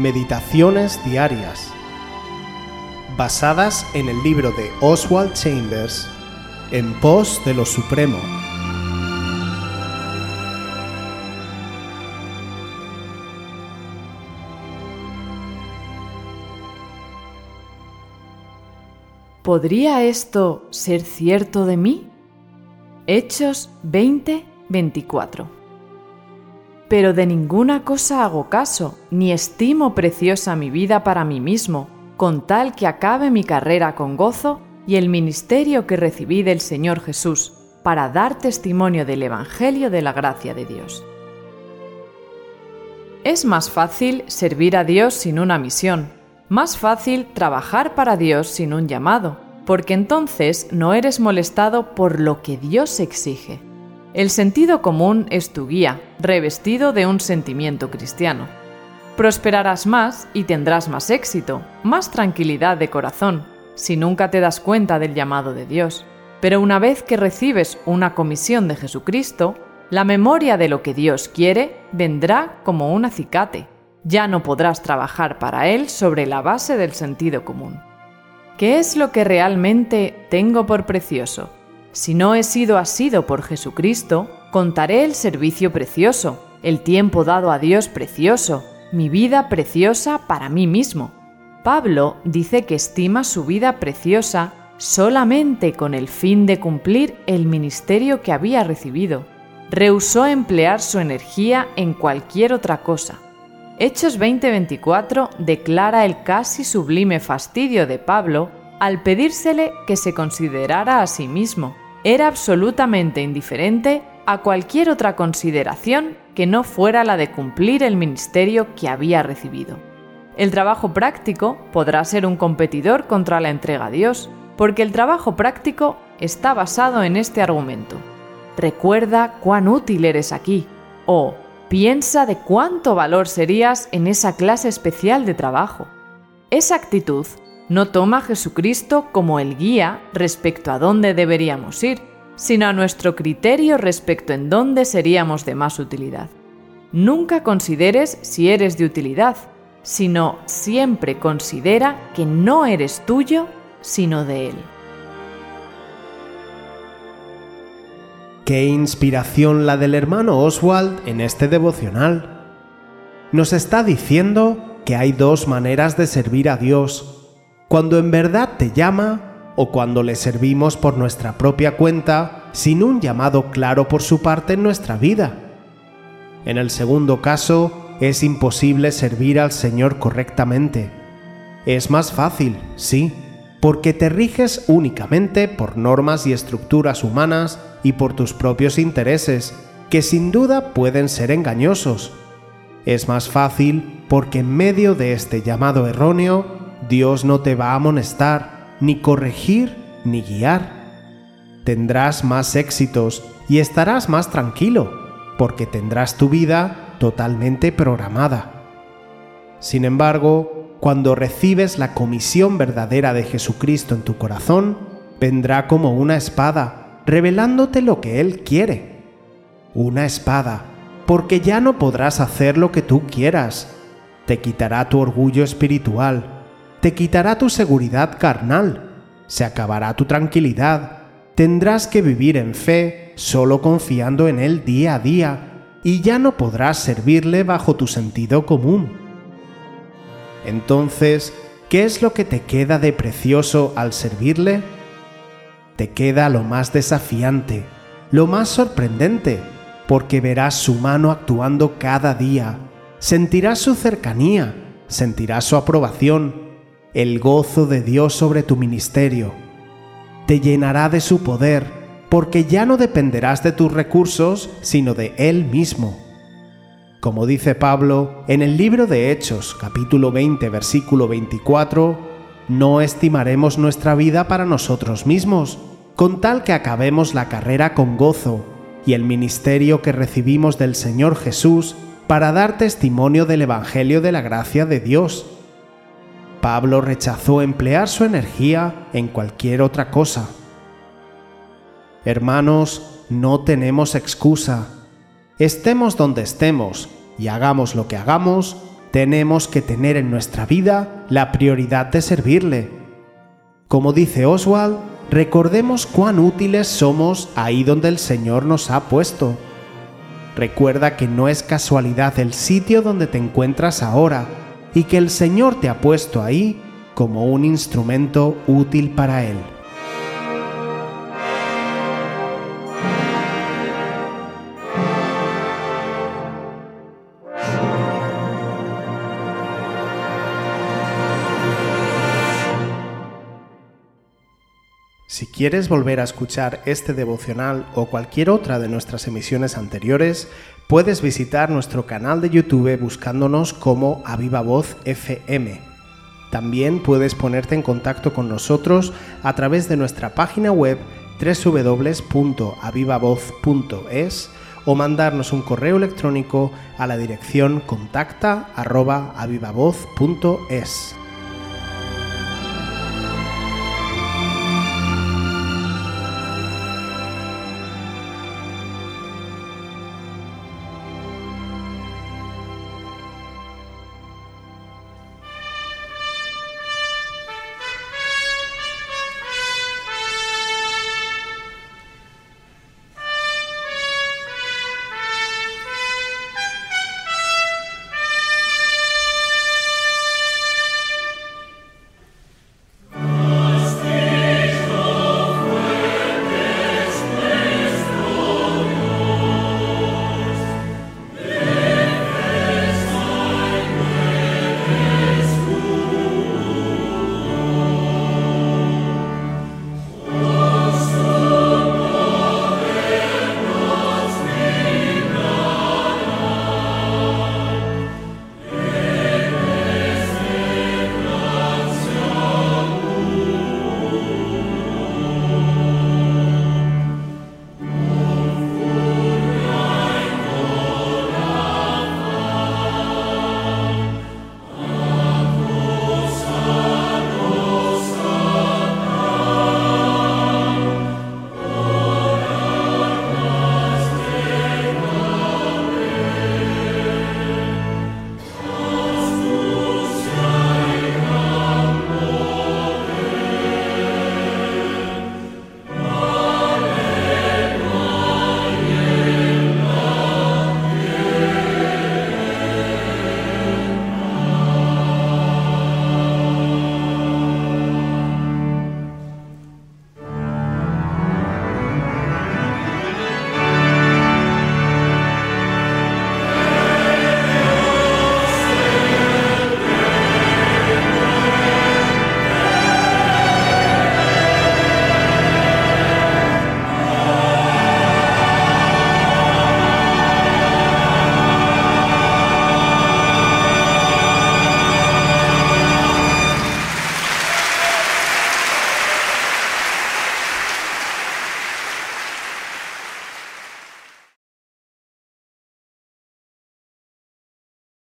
Meditaciones Diarias, basadas en el libro de Oswald Chambers, En pos de lo Supremo. ¿Podría esto ser cierto de mí? Hechos 20, 24 pero de ninguna cosa hago caso, ni estimo preciosa mi vida para mí mismo, con tal que acabe mi carrera con gozo y el ministerio que recibí del Señor Jesús, para dar testimonio del Evangelio de la gracia de Dios. Es más fácil servir a Dios sin una misión, más fácil trabajar para Dios sin un llamado, porque entonces no eres molestado por lo que Dios exige. El sentido común es tu guía, revestido de un sentimiento cristiano. Prosperarás más y tendrás más éxito, más tranquilidad de corazón, si nunca te das cuenta del llamado de Dios. Pero una vez que recibes una comisión de Jesucristo, la memoria de lo que Dios quiere vendrá como un acicate. Ya no podrás trabajar para Él sobre la base del sentido común. ¿Qué es lo que realmente tengo por precioso? Si no he sido asido por Jesucristo, contaré el servicio precioso, el tiempo dado a Dios precioso, mi vida preciosa para mí mismo. Pablo dice que estima su vida preciosa solamente con el fin de cumplir el ministerio que había recibido. Rehusó emplear su energía en cualquier otra cosa. Hechos 20:24 declara el casi sublime fastidio de Pablo al pedírsele que se considerara a sí mismo, era absolutamente indiferente a cualquier otra consideración que no fuera la de cumplir el ministerio que había recibido. El trabajo práctico podrá ser un competidor contra la entrega a Dios, porque el trabajo práctico está basado en este argumento. Recuerda cuán útil eres aquí, o piensa de cuánto valor serías en esa clase especial de trabajo. Esa actitud no toma a Jesucristo como el guía respecto a dónde deberíamos ir, sino a nuestro criterio respecto en dónde seríamos de más utilidad. Nunca consideres si eres de utilidad, sino siempre considera que no eres tuyo, sino de Él. Qué inspiración la del hermano Oswald en este devocional. Nos está diciendo que hay dos maneras de servir a Dios cuando en verdad te llama o cuando le servimos por nuestra propia cuenta sin un llamado claro por su parte en nuestra vida. En el segundo caso, es imposible servir al Señor correctamente. Es más fácil, sí, porque te riges únicamente por normas y estructuras humanas y por tus propios intereses, que sin duda pueden ser engañosos. Es más fácil porque en medio de este llamado erróneo Dios no te va a amonestar, ni corregir, ni guiar. Tendrás más éxitos y estarás más tranquilo, porque tendrás tu vida totalmente programada. Sin embargo, cuando recibes la comisión verdadera de Jesucristo en tu corazón, vendrá como una espada, revelándote lo que Él quiere. Una espada, porque ya no podrás hacer lo que tú quieras. Te quitará tu orgullo espiritual te quitará tu seguridad carnal, se acabará tu tranquilidad, tendrás que vivir en fe solo confiando en Él día a día y ya no podrás servirle bajo tu sentido común. Entonces, ¿qué es lo que te queda de precioso al servirle? Te queda lo más desafiante, lo más sorprendente, porque verás su mano actuando cada día, sentirás su cercanía, sentirás su aprobación, el gozo de Dios sobre tu ministerio. Te llenará de su poder, porque ya no dependerás de tus recursos, sino de Él mismo. Como dice Pablo en el libro de Hechos, capítulo 20, versículo 24, no estimaremos nuestra vida para nosotros mismos, con tal que acabemos la carrera con gozo y el ministerio que recibimos del Señor Jesús para dar testimonio del Evangelio de la gracia de Dios Pablo rechazó emplear su energía en cualquier otra cosa. Hermanos, no tenemos excusa. Estemos donde estemos y hagamos lo que hagamos, tenemos que tener en nuestra vida la prioridad de servirle. Como dice Oswald, recordemos cuán útiles somos ahí donde el Señor nos ha puesto. Recuerda que no es casualidad el sitio donde te encuentras ahora y que el Señor te ha puesto ahí como un instrumento útil para Él. Si quieres volver a escuchar este devocional o cualquier otra de nuestras emisiones anteriores, puedes visitar nuestro canal de YouTube buscándonos como Aviva Voz FM. También puedes ponerte en contacto con nosotros a través de nuestra página web www.avivavoz.es o mandarnos un correo electrónico a la dirección contacta@avivavoz.es.